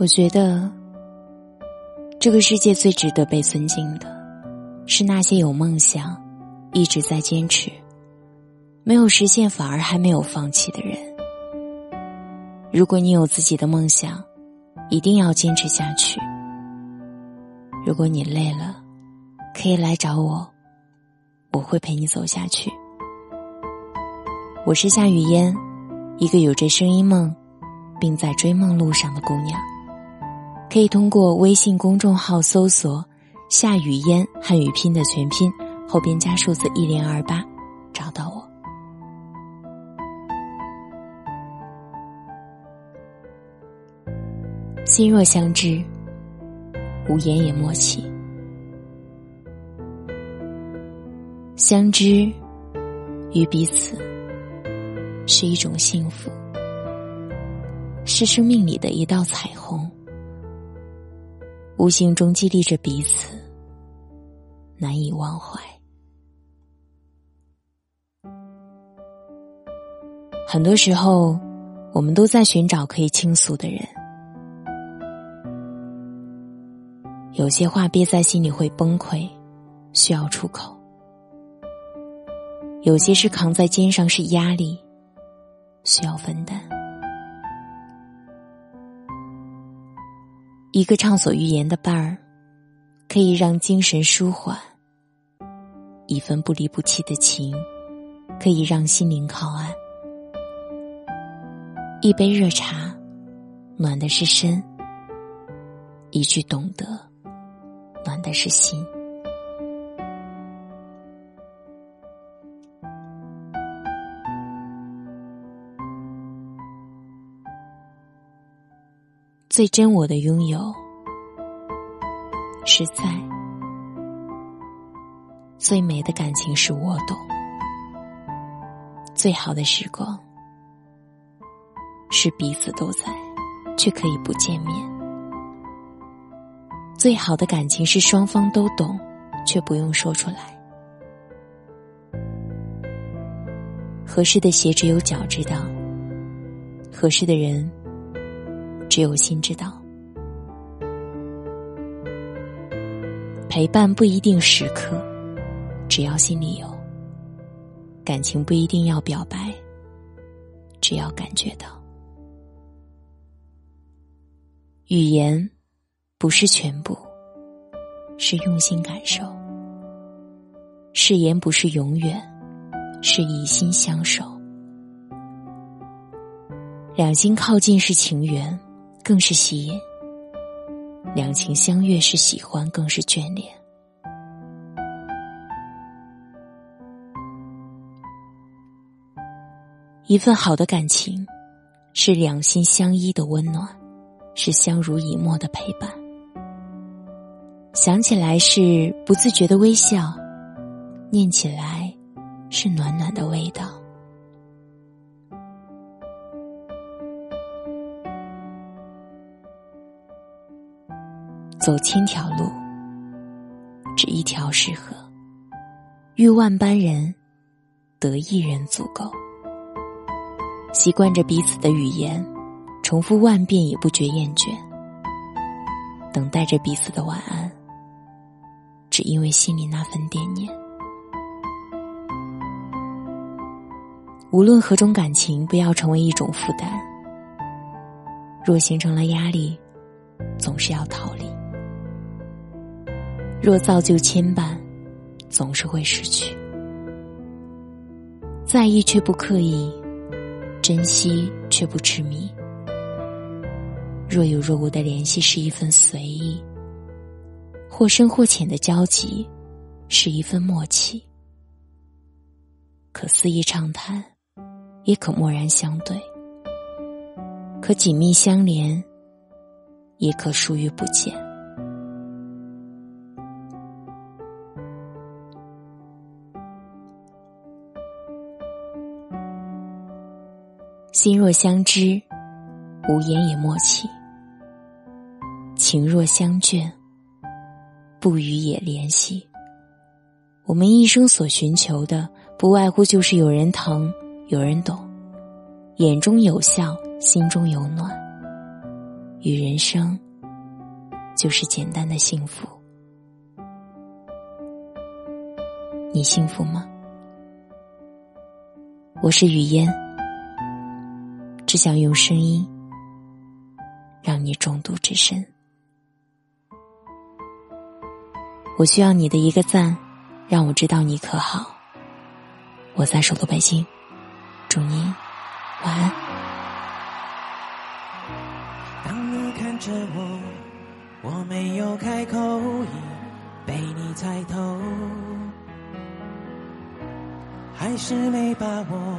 我觉得，这个世界最值得被尊敬的，是那些有梦想、一直在坚持、没有实现反而还没有放弃的人。如果你有自己的梦想，一定要坚持下去。如果你累了，可以来找我，我会陪你走下去。我是夏雨嫣，一个有着声音梦，并在追梦路上的姑娘。可以通过微信公众号搜索“夏雨嫣”汉语拼的全拼，后边加数字一零二八，找到我。心若相知，无言也默契。相知与彼此是一种幸福，是生命里的一道彩虹。无形中激励着彼此，难以忘怀。很多时候，我们都在寻找可以倾诉的人。有些话憋在心里会崩溃，需要出口；有些事扛在肩上是压力，需要分担。一个畅所欲言的伴儿，可以让精神舒缓；一份不离不弃的情，可以让心灵靠岸；一杯热茶，暖的是身；一句懂得，暖的是心。最真我的拥有，是在；最美的感情是我懂；最好的时光，是彼此都在，却可以不见面；最好的感情是双方都懂，却不用说出来。合适的鞋只有脚知道，合适的人。只有心知道，陪伴不一定时刻，只要心里有；感情不一定要表白，只要感觉到。语言不是全部，是用心感受；誓言不是永远，是以心相守。两心靠近是情缘。更是吸引，两情相悦是喜欢，更是眷恋。一份好的感情，是两心相依的温暖，是相濡以沫的陪伴。想起来是不自觉的微笑，念起来是暖暖的味道。走千条路，只一条适合；遇万般人，得一人足够。习惯着彼此的语言，重复万遍也不觉厌倦。等待着彼此的晚安，只因为心里那份惦念。无论何种感情，不要成为一种负担。若形成了压力，总是要逃离。若造就牵绊，总是会失去。在意却不刻意，珍惜却不痴迷。若有若无的联系是一份随意，或深或浅的交集是一份默契。可肆意畅谈，也可默然相对；可紧密相连，也可疏于不见。心若相知，无言也默契；情若相眷，不语也怜惜。我们一生所寻求的，不外乎就是有人疼，有人懂，眼中有笑，心中有暖。与人生，就是简单的幸福。你幸福吗？我是雨嫣，只想用声音让你中毒至深。我需要你的一个赞，让我知道你可好。我在首都北京，祝你晚安。当你看着我，我没有开口，已被你猜透。还是没把握，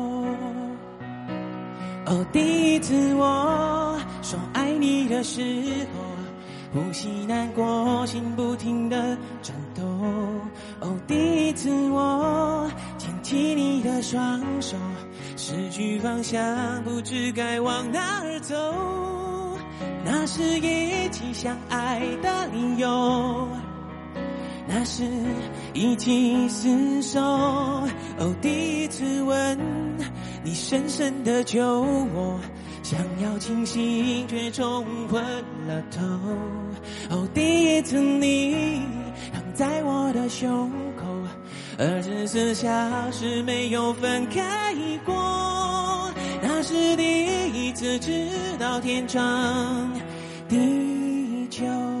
哦，第一次我说爱你的时候，呼吸难过，心不停的颤抖。哦，第一次我牵起你的双手，失去方向，不知该往哪儿走。那是一起相爱的理由。那是一起厮守，哦，第一次吻你，深深的救我，想要清醒却冲昏了头。哦，第一次你躺在我的胸口，二十四小时没有分开过。那是第一次知道天长地久。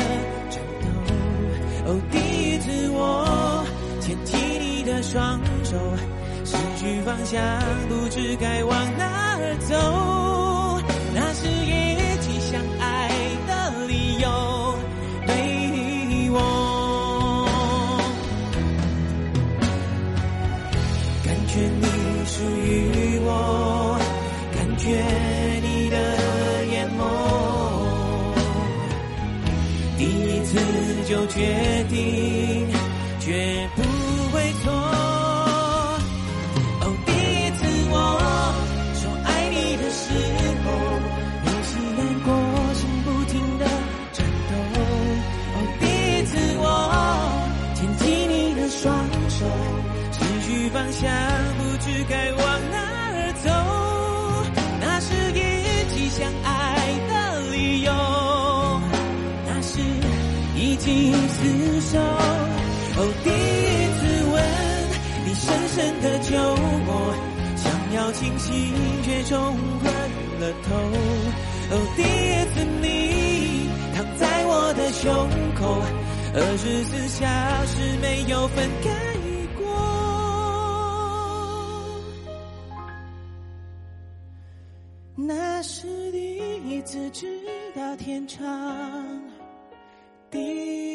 哦，第一次我牵起你的双手，失去方向，不知该往哪儿走。就决定，绝不手，哦，第一次吻你，深深的酒窝，想要清醒却冲昏了头。哦，第一次你躺在我的胸口，二十四小时没有分开过，那是第一次知道天长。地。